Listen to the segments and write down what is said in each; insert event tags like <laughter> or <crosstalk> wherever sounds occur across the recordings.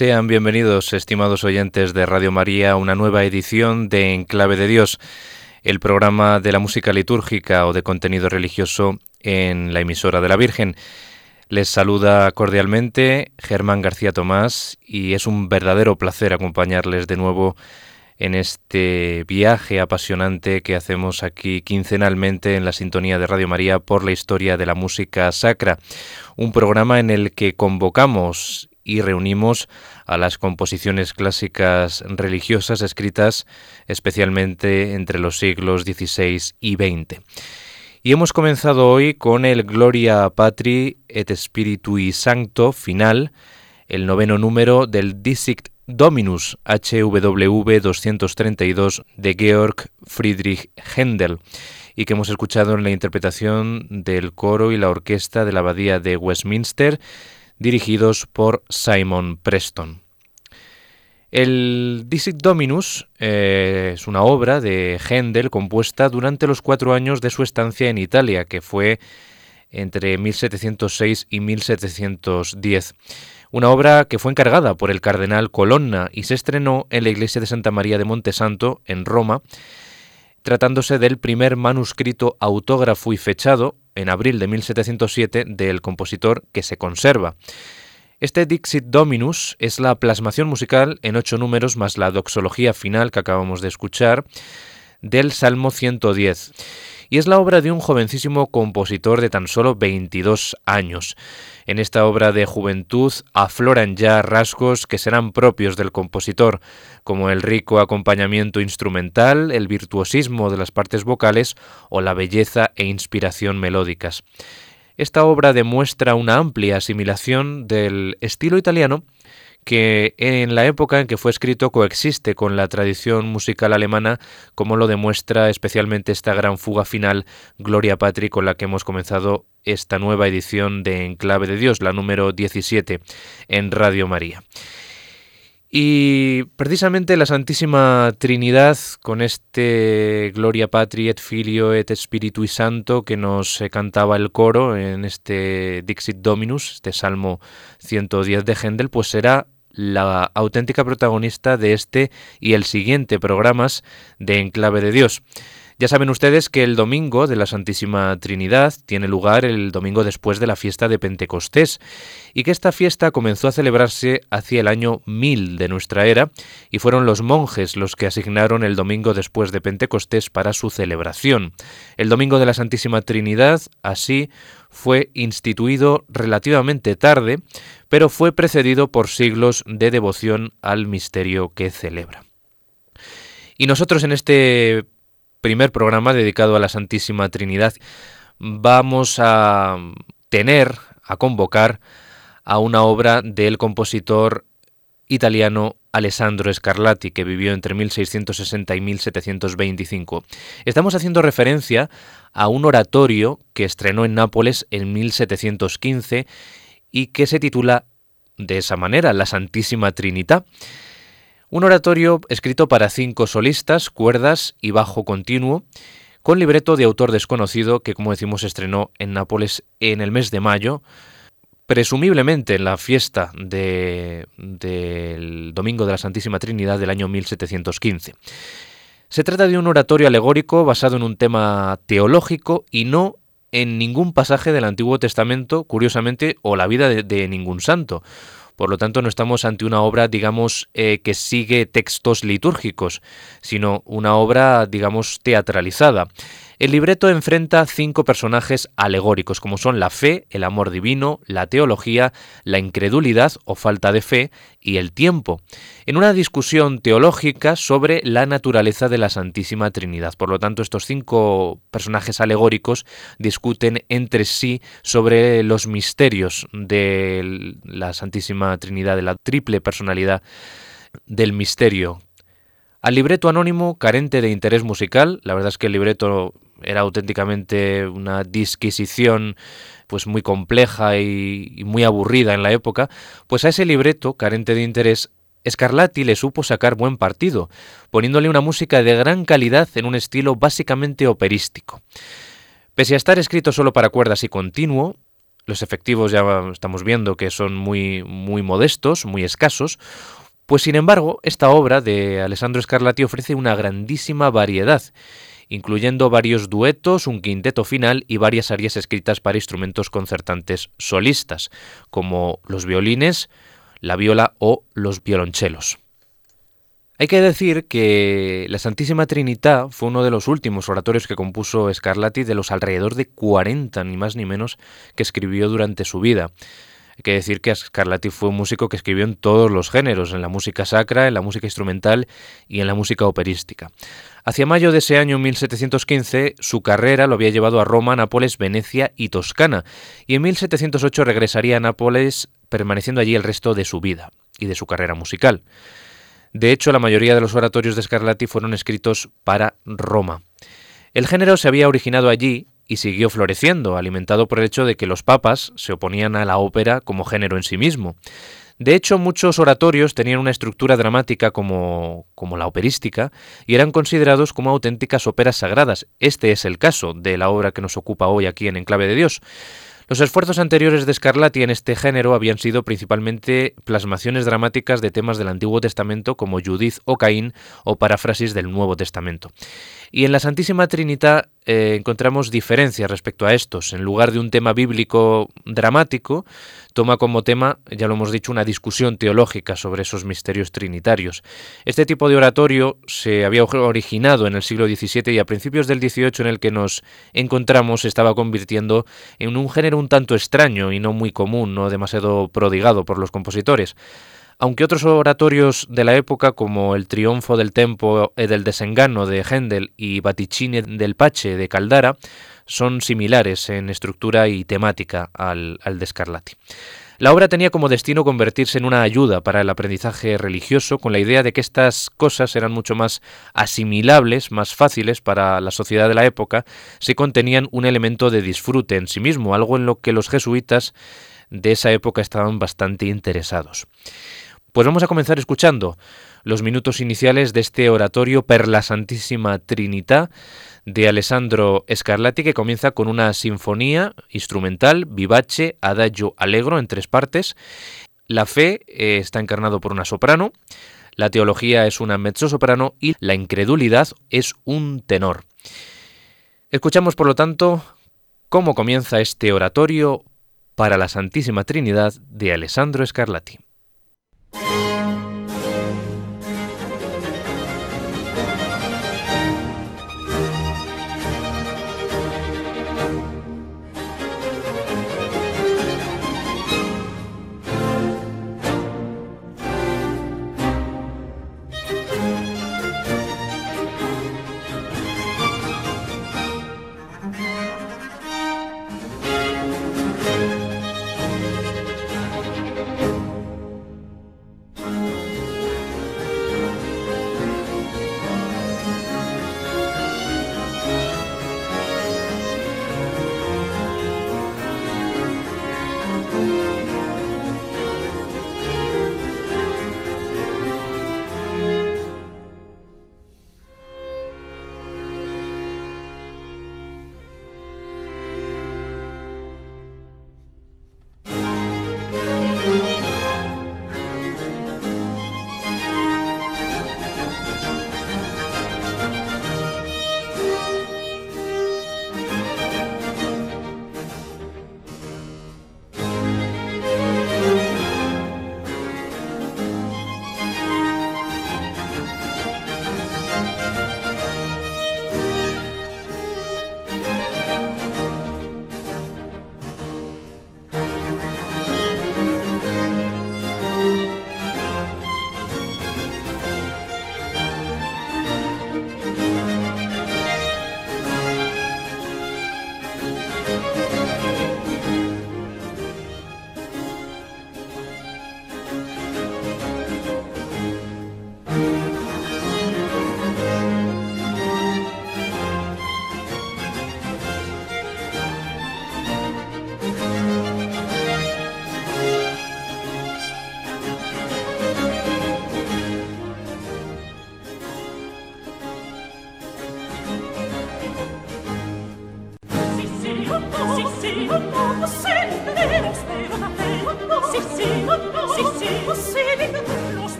Sean bienvenidos, estimados oyentes de Radio María, a una nueva edición de Enclave de Dios, el programa de la música litúrgica o de contenido religioso en la emisora de la Virgen. Les saluda cordialmente Germán García Tomás y es un verdadero placer acompañarles de nuevo en este viaje apasionante que hacemos aquí quincenalmente en la sintonía de Radio María por la historia de la música sacra, un programa en el que convocamos y reunimos a las composiciones clásicas religiosas escritas especialmente entre los siglos XVI y XX. Y hemos comenzado hoy con el Gloria Patri et Spiritui Sancto final, el noveno número del Disict Dominus HWV 232 de Georg Friedrich Händel y que hemos escuchado en la interpretación del coro y la orquesta de la Abadía de Westminster dirigidos por Simon Preston. El Disic Dominus eh, es una obra de Händel compuesta durante los cuatro años de su estancia en Italia, que fue entre 1706 y 1710. Una obra que fue encargada por el cardenal Colonna y se estrenó en la iglesia de Santa María de Montesanto, en Roma, tratándose del primer manuscrito autógrafo y fechado en abril de 1707 del compositor que se conserva. Este Dixit Dominus es la plasmación musical en ocho números más la doxología final que acabamos de escuchar del Salmo 110 y es la obra de un jovencísimo compositor de tan solo 22 años. En esta obra de juventud afloran ya rasgos que serán propios del compositor, como el rico acompañamiento instrumental, el virtuosismo de las partes vocales o la belleza e inspiración melódicas. Esta obra demuestra una amplia asimilación del estilo italiano que en la época en que fue escrito coexiste con la tradición musical alemana, como lo demuestra especialmente esta gran fuga final, Gloria Patri, con la que hemos comenzado esta nueva edición de Enclave de Dios, la número 17, en Radio María. Y precisamente la Santísima Trinidad, con este Gloria Patri et Filio et Spiritui Santo que nos cantaba el coro en este Dixit Dominus, este Salmo 110 de Händel, pues será la auténtica protagonista de este y el siguiente programas de Enclave de Dios. Ya saben ustedes que el domingo de la Santísima Trinidad tiene lugar el domingo después de la fiesta de Pentecostés y que esta fiesta comenzó a celebrarse hacia el año 1000 de nuestra era y fueron los monjes los que asignaron el domingo después de Pentecostés para su celebración. El domingo de la Santísima Trinidad, así, fue instituido relativamente tarde, pero fue precedido por siglos de devoción al misterio que celebra. Y nosotros en este primer programa dedicado a la Santísima Trinidad, vamos a tener, a convocar a una obra del compositor italiano Alessandro Scarlatti, que vivió entre 1660 y 1725. Estamos haciendo referencia a un oratorio que estrenó en Nápoles en 1715 y que se titula de esa manera, La Santísima Trinidad. Un oratorio escrito para cinco solistas, cuerdas y bajo continuo, con libreto de autor desconocido que, como decimos, estrenó en Nápoles en el mes de mayo, presumiblemente en la fiesta del Domingo de la Santísima Trinidad del año 1715. Se trata de un oratorio alegórico basado en un tema teológico y no en ningún pasaje del Antiguo Testamento, curiosamente, o la vida de ningún santo. Por lo tanto, no estamos ante una obra, digamos, eh, que sigue textos litúrgicos, sino una obra, digamos, teatralizada. El libreto enfrenta cinco personajes alegóricos, como son la fe, el amor divino, la teología, la incredulidad o falta de fe y el tiempo, en una discusión teológica sobre la naturaleza de la Santísima Trinidad. Por lo tanto, estos cinco personajes alegóricos discuten entre sí sobre los misterios de la Santísima Trinidad, de la triple personalidad del misterio al libreto anónimo, carente de interés musical, la verdad es que el libreto era auténticamente una disquisición pues muy compleja y, muy aburrida en la época, pues a ese libreto, carente de interés, Scarlatti le supo sacar buen partido, poniéndole una música de gran calidad en un estilo básicamente operístico. Pese a estar escrito solo para cuerdas y continuo, los efectivos ya estamos viendo que son muy, muy modestos, muy escasos, pues sin embargo, esta obra de Alessandro Scarlatti ofrece una grandísima variedad, incluyendo varios duetos, un quinteto final y varias arias escritas para instrumentos concertantes solistas, como los violines, la viola o los violonchelos. Hay que decir que la Santísima Trinidad fue uno de los últimos oratorios que compuso Scarlatti de los alrededor de 40, ni más ni menos, que escribió durante su vida. Hay que decir que Scarlatti fue un músico que escribió en todos los géneros, en la música sacra, en la música instrumental y en la música operística. Hacia mayo de ese año 1715, su carrera lo había llevado a Roma, Nápoles, Venecia y Toscana, y en 1708 regresaría a Nápoles, permaneciendo allí el resto de su vida y de su carrera musical. De hecho, la mayoría de los oratorios de Scarlatti fueron escritos para Roma. El género se había originado allí y siguió floreciendo, alimentado por el hecho de que los papas se oponían a la ópera como género en sí mismo. De hecho, muchos oratorios tenían una estructura dramática como, la operística y eran considerados como auténticas óperas sagradas. Este es el caso de la obra que nos ocupa hoy aquí en Enclave de Dios. Los esfuerzos anteriores de Scarlatti en este género habían sido principalmente plasmaciones dramáticas de temas del Antiguo Testamento como Judith o Caín o paráfrasis del Nuevo Testamento. Y en la Santísima Trinidad eh, encontramos diferencias respecto a estos. En lugar de un tema bíblico dramático, toma como tema, ya lo hemos dicho, una discusión teológica sobre esos misterios trinitarios. Este tipo de oratorio se había originado en el siglo XVII y a principios del XVIII en el que nos encontramos se estaba convirtiendo en un género un tanto extraño y no muy común, no demasiado prodigado por los compositores aunque otros oratorios de la época como el Triunfo del Tempo e del Desengano de Händel y Baticini del Pache de Caldara son similares en estructura y temática al, al de Scarlatti. La obra tenía como destino convertirse en una ayuda para el aprendizaje religioso con la idea de que estas cosas eran mucho más asimilables, más fáciles para la sociedad de la época si contenían un elemento de disfrute en sí mismo, algo en lo que los jesuitas de esa época estaban bastante interesados. Pues vamos a comenzar escuchando los minutos iniciales de este oratorio per la Santísima Trinità de Alessandro Scarlatti que comienza con una sinfonía instrumental, vivace, adagio, allegro en tres partes. La fe eh, está encarnado por una soprano, la teología es una mezzosoprano y la incredulidad es un tenor. Escuchamos por lo tanto cómo comienza este oratorio para la Santísima Trinidad de Alessandro Scarlatti. Thank you.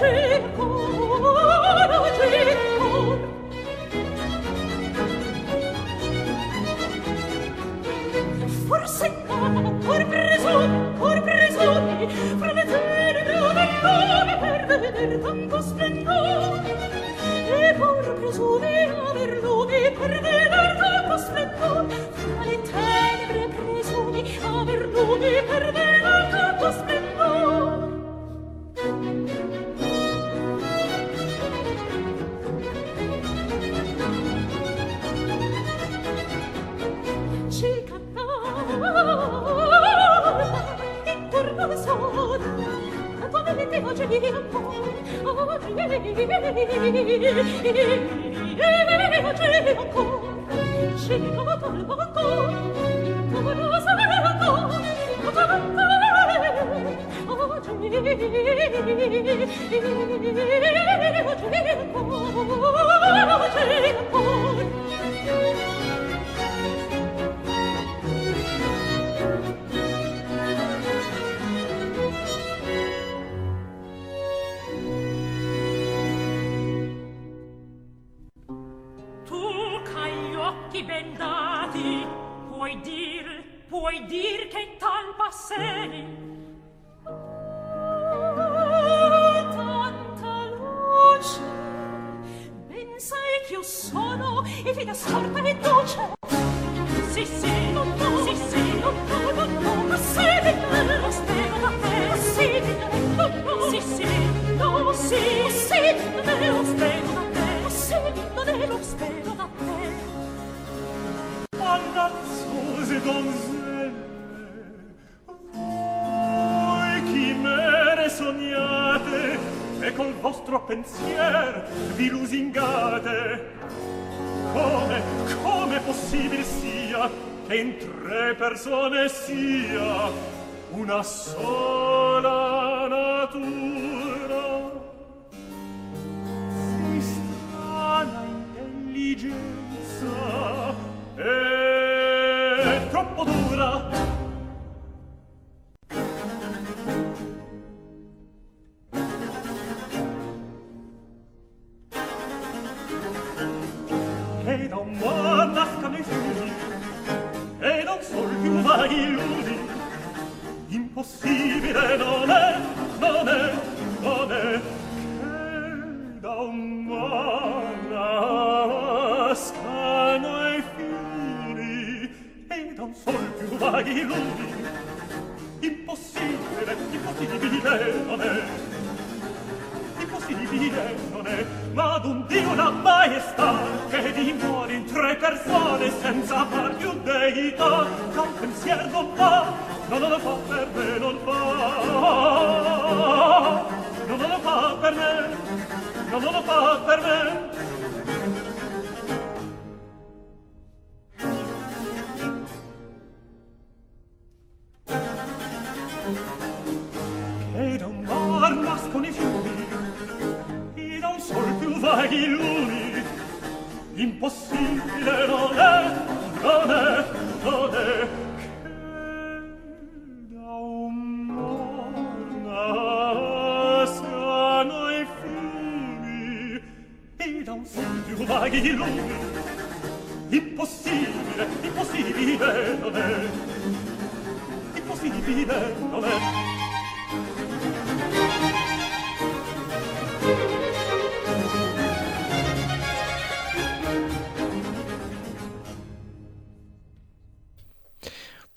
cerco persone sia una sola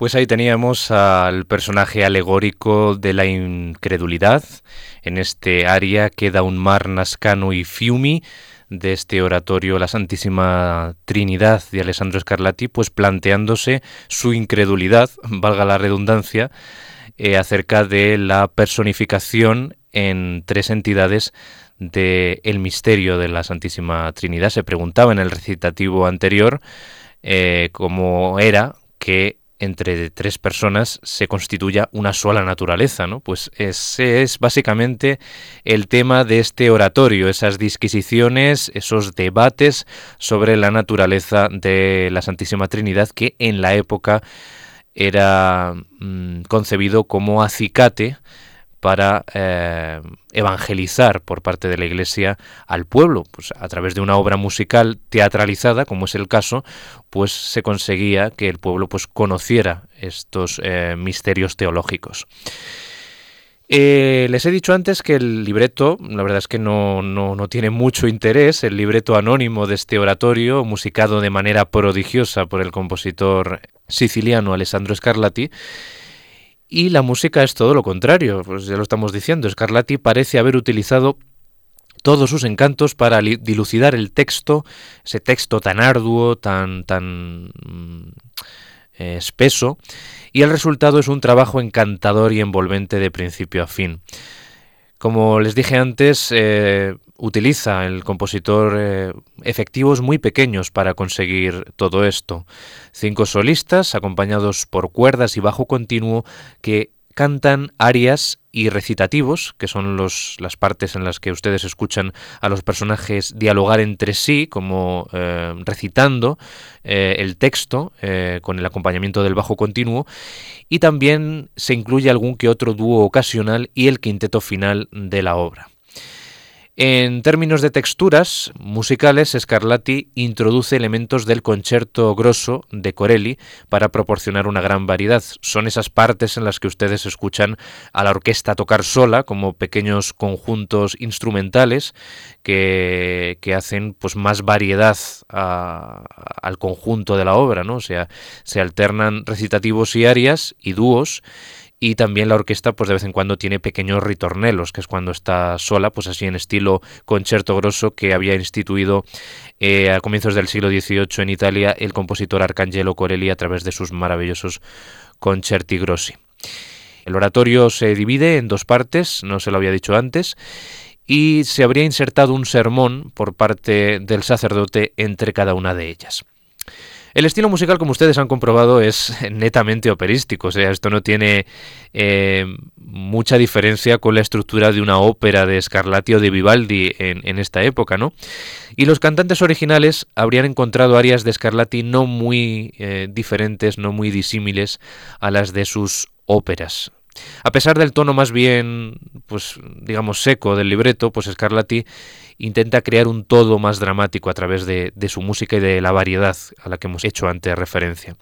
Pues ahí teníamos al personaje alegórico de la incredulidad. En este aria queda un mar nascano y fiumi de este oratorio La Santísima Trinidad de Alessandro Scarlatti, pues planteándose su incredulidad, <laughs> valga la redundancia, eh, acerca de la personificación en tres entidades del el misterio de la Santísima Trinidad. Se preguntaba en el recitativo anterior eh, cómo era que entre tres personas se constituya una sola naturaleza, ¿no? Pues ese es básicamente el tema de este oratorio, esas disquisiciones, esos debates sobre la naturaleza de la Santísima Trinidad que en la época era mm, concebido como acicate para eh, evangelizar por parte de la Iglesia al pueblo. Pues a través de una obra musical teatralizada, como es el caso, pues se conseguía que el pueblo pues conociera estos eh, misterios teológicos. Eh, les he dicho antes que el libreto, la verdad es que no, no, no, tiene mucho interés, el libreto anónimo de este oratorio, musicado de manera prodigiosa por el compositor siciliano Alessandro Scarlatti, y la música es todo lo contrario, pues ya lo estamos diciendo, Scarlatti parece haber utilizado todos sus encantos para dilucidar el texto, ese texto tan arduo, tan, tan mm, eh, espeso, y el resultado es un trabajo encantador y envolvente de principio a fin. Como les dije antes, eh, utiliza el compositor eh, efectivos muy pequeños para conseguir todo esto. Cinco solistas acompañados por cuerdas y bajo continuo que cantan arias y recitativos, que son las partes en las que ustedes escuchan a los personajes dialogar entre sí, como eh, recitando eh, el texto con el acompañamiento del bajo continuo, y también se incluye algún que otro dúo ocasional y el quinteto final de la obra. En términos de texturas musicales, Scarlatti introduce elementos del concerto grosso de Corelli para proporcionar una gran variedad. Son esas partes en las que ustedes escuchan a la orquesta tocar sola, como pequeños conjuntos instrumentales que, hacen pues, más variedad al conjunto de la obra, ¿no? O sea, se alternan recitativos y arias y dúos y también la orquesta pues de vez en cuando tiene pequeños ritornelos, que es cuando está sola, pues así en estilo concierto grosso que había instituido eh, a comienzos del siglo XVIII en Italia el compositor Arcangelo Corelli a través de sus maravillosos concerti grossi. El oratorio se divide en dos partes, no se lo había dicho antes, y se habría insertado un sermón por parte del sacerdote entre cada una de ellas. El estilo musical, como ustedes han comprobado, es <laughs> netamente operístico, o sea, esto no tiene eh, mucha diferencia con la estructura de una ópera de Scarlatti o de Vivaldi en, esta época, ¿no? Y los cantantes originales habrían encontrado arias de Scarlatti no muy eh, diferentes, no muy disímiles a las de sus óperas. A pesar del tono más bien, pues digamos, seco del libreto, pues Scarlatti intenta crear un todo más dramático a través de, su música y de la variedad a la que hemos hecho antes referencia.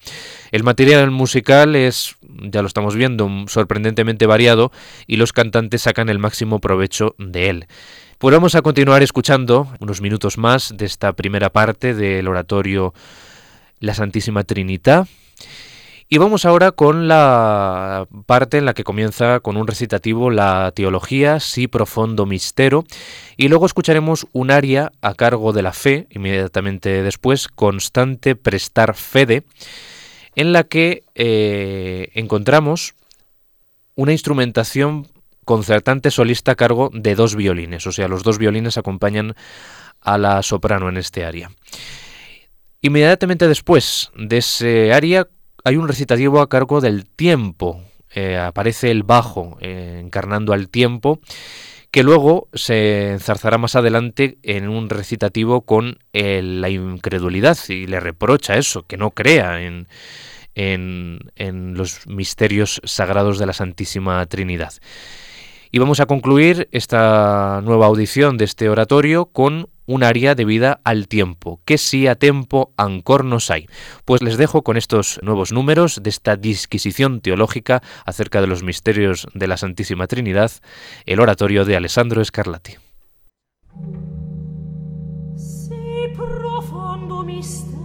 El material musical es, ya lo estamos viendo, sorprendentemente variado y los cantantes sacan el máximo provecho de él. Pues vamos a continuar escuchando unos minutos más de esta primera parte del oratorio La Santísima Trinidad y vamos ahora con la parte en la que comienza con un recitativo la teología, si profundo mistero, y luego escucharemos un aria a cargo de la fe, inmediatamente después, constante prestar fede, en la que eh, encontramos una instrumentación concertante solista a cargo de dos violines, o sea, los dos violines acompañan a la soprano en este aria. Inmediatamente después de ese aria hay un recitativo a cargo del tiempo. Eh, aparece el bajo eh, encarnando al tiempo, que luego se enzarzará más adelante en un recitativo con eh, la incredulidad y le reprocha eso, que no crea en, en, en los misterios sagrados de la Santísima Trinidad. Y vamos a concluir esta nueva audición de este oratorio con un área debida al tiempo, que si a tiempo ancor nos hay. Pues les dejo con estos nuevos números de esta disquisición teológica acerca de los misterios de la Santísima Trinidad, el oratorio de Alessandro Scarlatti. enigma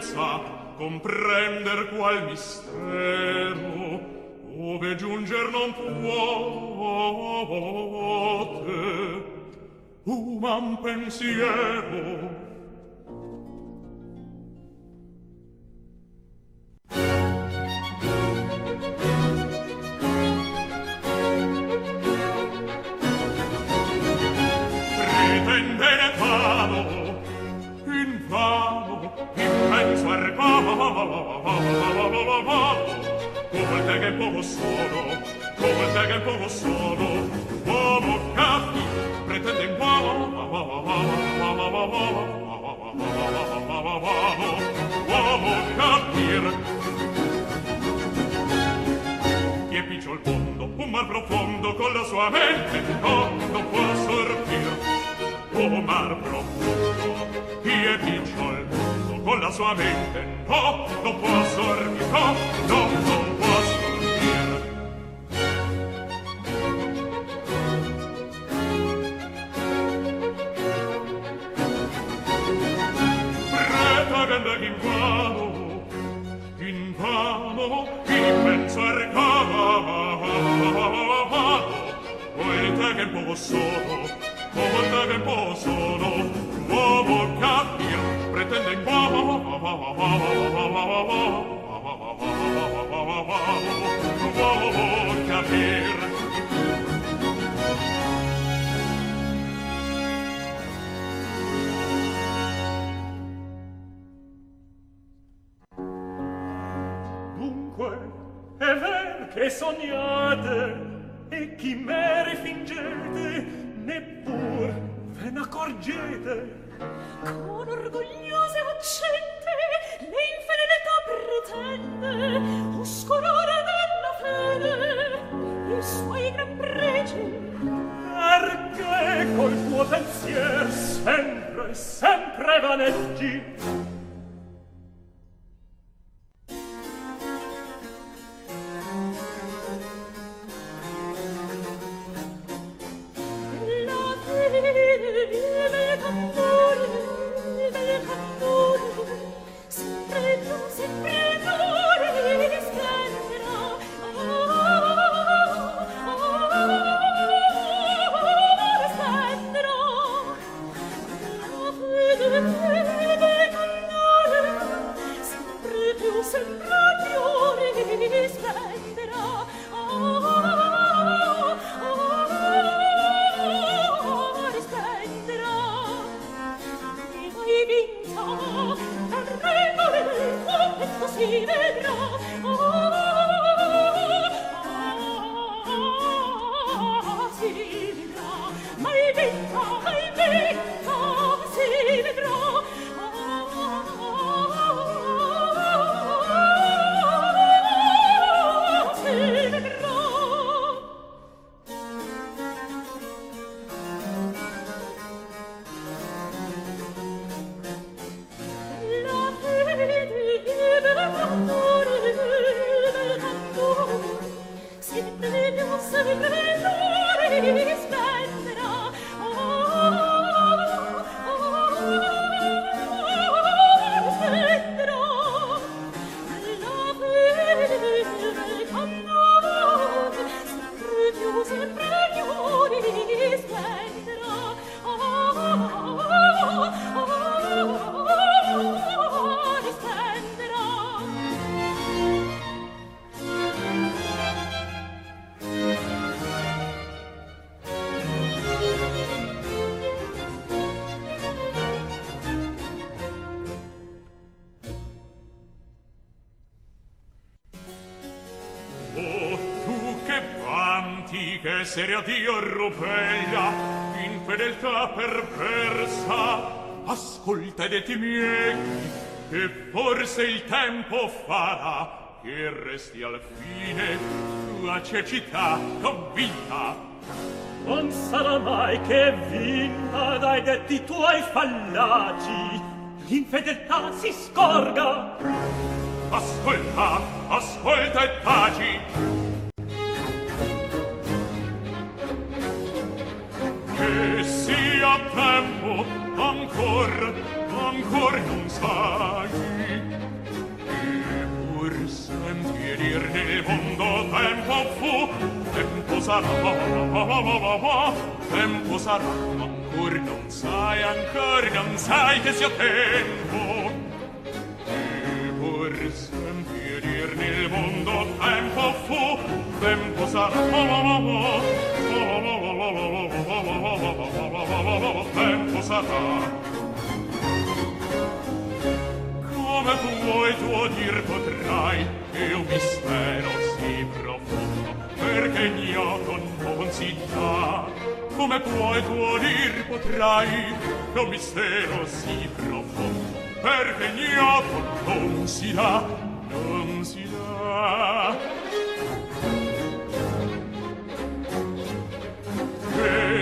senza comprender qual mistero ove giunger non puote umam pensiero nuovamente no, non può sortir. O mar profondo e picciol con la sua mente no, non può sortir. No, no, no. essere a Dio rupeglia, in fedeltà perversa, ascolta ed eti miei, che forse il tempo farà che resti al fine tua cecità convinta. Non sarà mai che vinta dai detti tuoi fallaci, l'infedeltà si scorga. Ascolta, ascolta e taci, tempo ancor ancor non sai. Pur senti dir nel mondo tempo fu tempo sarà tempo sarà ancor non sai ancor non sai che sia tempo. Pur senti dir nel mondo tempo fu tempo sarà tempo sarà. Come tu vuoi tuo dir potrai che un mistero si profondo perché ignoto non si dà. Come puoi tuo dir potrai che un mistero si profondo perché ignoto non si dà non si dà.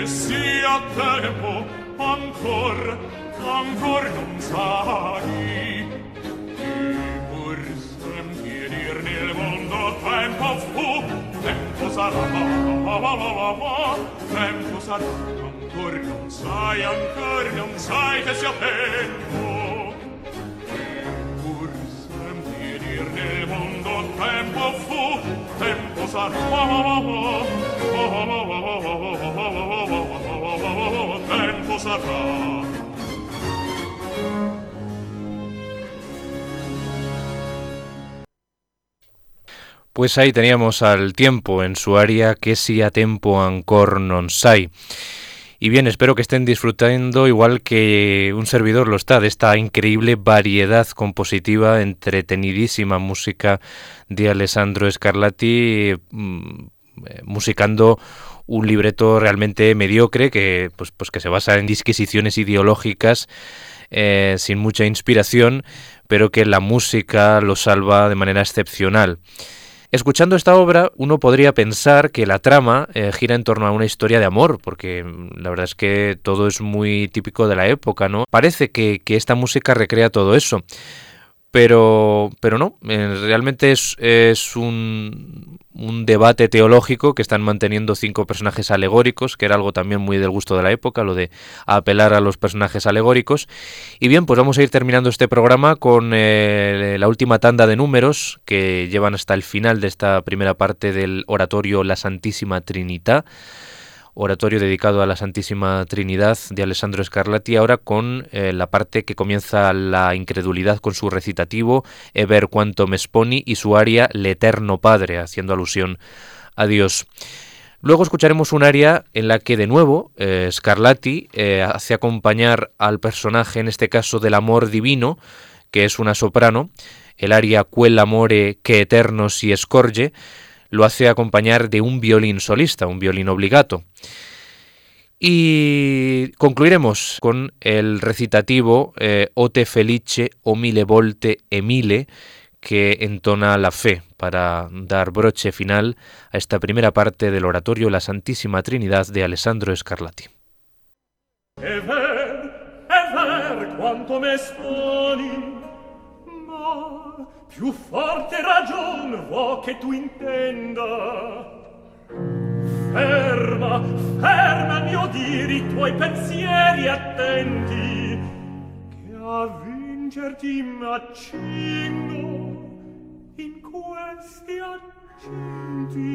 sia tempo ancor ancor non sai. Che pur sembri dir nel mondo tempo fu tempo sarà ma ma ma ma ma tempo sarà ancor non sai ancor non sai che sia tempo. Che pur sembri dir nel mondo tempo fu tempo sarà ma ma ma ma Pues ahí teníamos al tiempo en su área que si a tempo ancor non sai. Y bien, espero que estén disfrutando igual que un servidor lo está de esta increíble variedad compositiva, entretenidísima música de Alessandro Scarlatti, mm, musicando un libreto realmente mediocre que, pues, pues que se basa en disquisiciones ideológicas eh, sin mucha inspiración, pero que la música lo salva de manera excepcional. Escuchando esta obra, uno podría pensar que la trama eh, gira en torno a una historia de amor, porque mm, la verdad es que todo es muy típico de la época, ¿no? Parece que, que esta música recrea todo eso. Pero, pero no, eh, realmente es, es un, un, debate teológico que están manteniendo cinco personajes alegóricos, que era algo también muy del gusto de la época, lo de apelar a los personajes alegóricos. Y bien, pues vamos a ir terminando este programa con eh, la última tanda de números que llevan hasta el final de esta primera parte del oratorio La Santísima Trinidad oratorio dedicado a la Santísima Trinidad de Alessandro Scarlatti, ahora con eh, la parte que comienza la incredulidad con su recitativo Ever quanto me sponi y su aria L'Eterno Padre, haciendo alusión a Dios. Luego escucharemos un aria en la que de nuevo eh, Scarlatti eh, hace acompañar al personaje, en este caso del amor divino, que es una soprano, el aria Quel amore che eterno si scorge, lo hace acompañar de un violín solista, un violín obligato. Y concluiremos con el recitativo eh, Ote felice o mille volte emile que entona la fe para dar broche final a esta primera parte del oratorio La Santísima Trinidad de Alessandro Scarlatti. È ver più forte ragion vo che tu intenda. Ferma ferma mio i tuoi pensieri attenti che a vincerti m'accingo in questi accenti.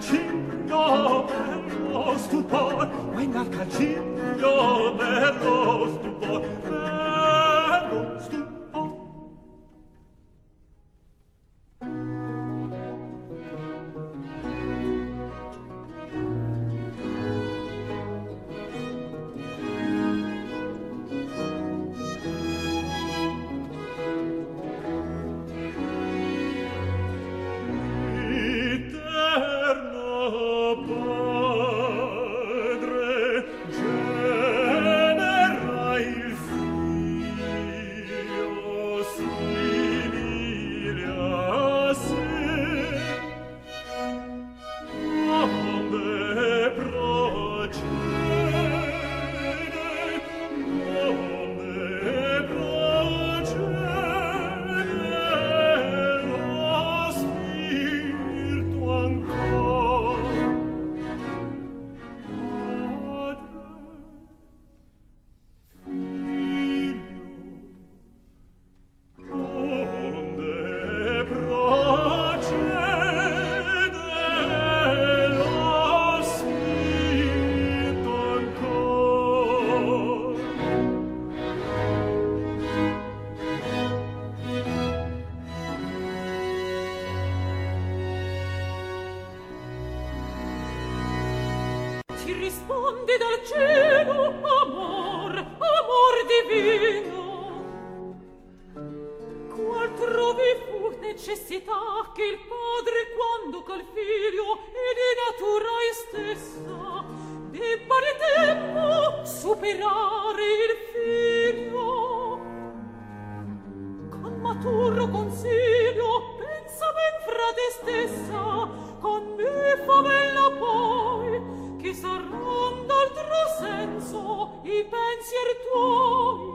calcigno, lo stupor, ma in risponde dal cielo amor, amor divino. Qual trovi fu necessità che il padre quando col figlio e di natura stessa debba di tempo superare il figlio? Con maturo consiglio pensa ben fra te stessa, con me fa bella pace, mi sorranda altro senso i pensier tuoi.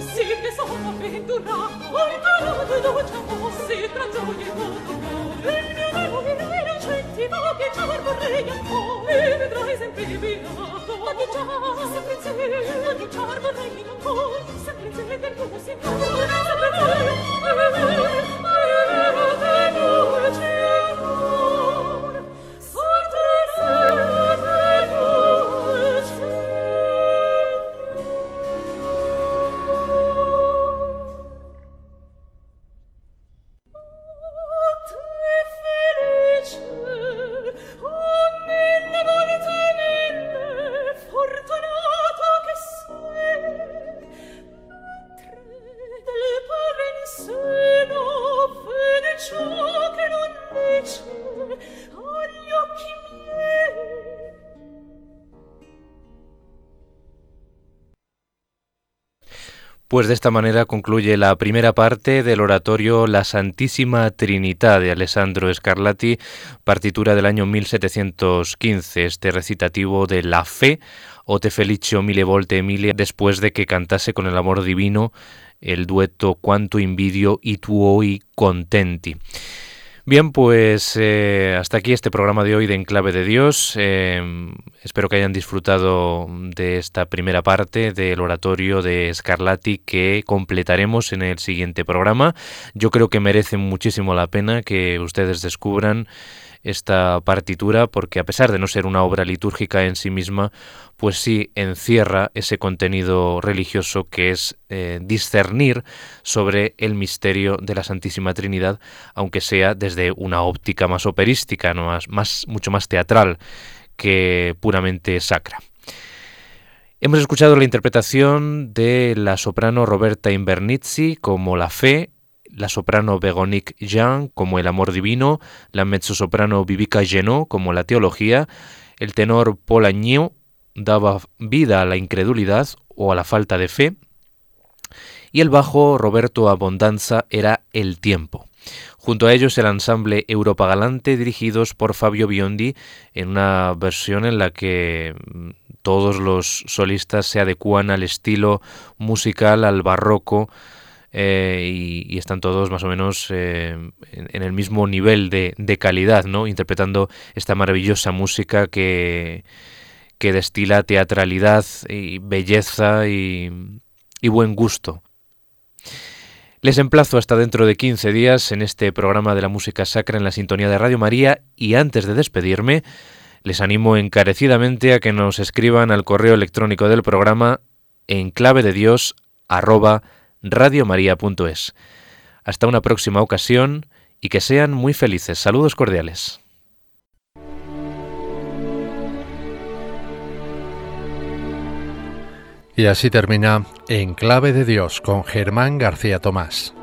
sì che sono avventurato ho imparato dolce amor sì tra gioia e dolore. Il mio amore era centivo che già vorrei ancora. Mi vedrai sempre divinato ma di già? Sempre in sé. Ma di già vorrei ancora? Sempre in sé del tuo signore sempre in Pues de esta manera concluye la primera parte del oratorio La Santísima Trinidad de Alessandro Scarlatti, partitura del año 1715, este recitativo de la fe, o te felicio mille volte Emilia, después de que cantase con el amor divino el dueto Quanto invidio y tuoi contenti. Bien, pues eh, hasta aquí este programa de hoy de Enclave de Dios. Em, espero que hayan disfrutado de esta primera parte del oratorio de Scarlatti que completaremos en el siguiente programa. Yo creo que merece muchísimo la pena que ustedes descubran esta partitura porque a pesar de no ser una obra litúrgica en sí misma, pues sí encierra ese contenido religioso que es eh, discernir sobre el misterio de la Santísima Trinidad, aunque sea desde una óptica más operística, ¿no? más, más, mucho más teatral que puramente sacra. Hemos escuchado la interpretación de la soprano Roberta Invernizzi como La Fe la soprano Begonique Jean como El amor divino, la mezzosoprano Vivica Genot como La teología, el tenor Paul Agnew daba vida a la incredulidad o a la falta de fe, y el bajo Roberto Abondanza era El tiempo. Junto a ellos el ensamble Europa Galante dirigidos por Fabio Biondi en una versión en la que mm, todos los solistas se adecúan al estilo musical, al barroco, eh, y, están todos más o menos eh, en, el mismo nivel de, calidad, ¿no? interpretando esta maravillosa música que, que destila teatralidad y belleza y, y buen gusto. Les emplazo hasta dentro de 15 días en este programa de la música sacra en la sintonía de Radio María y antes de despedirme, les animo encarecidamente a que nos escriban al correo electrónico del programa en clave de Dios radiomaria.es. Hasta una próxima ocasión y que sean muy felices. Saludos cordiales. Y así termina En Clave de Dios con Germán García Tomás.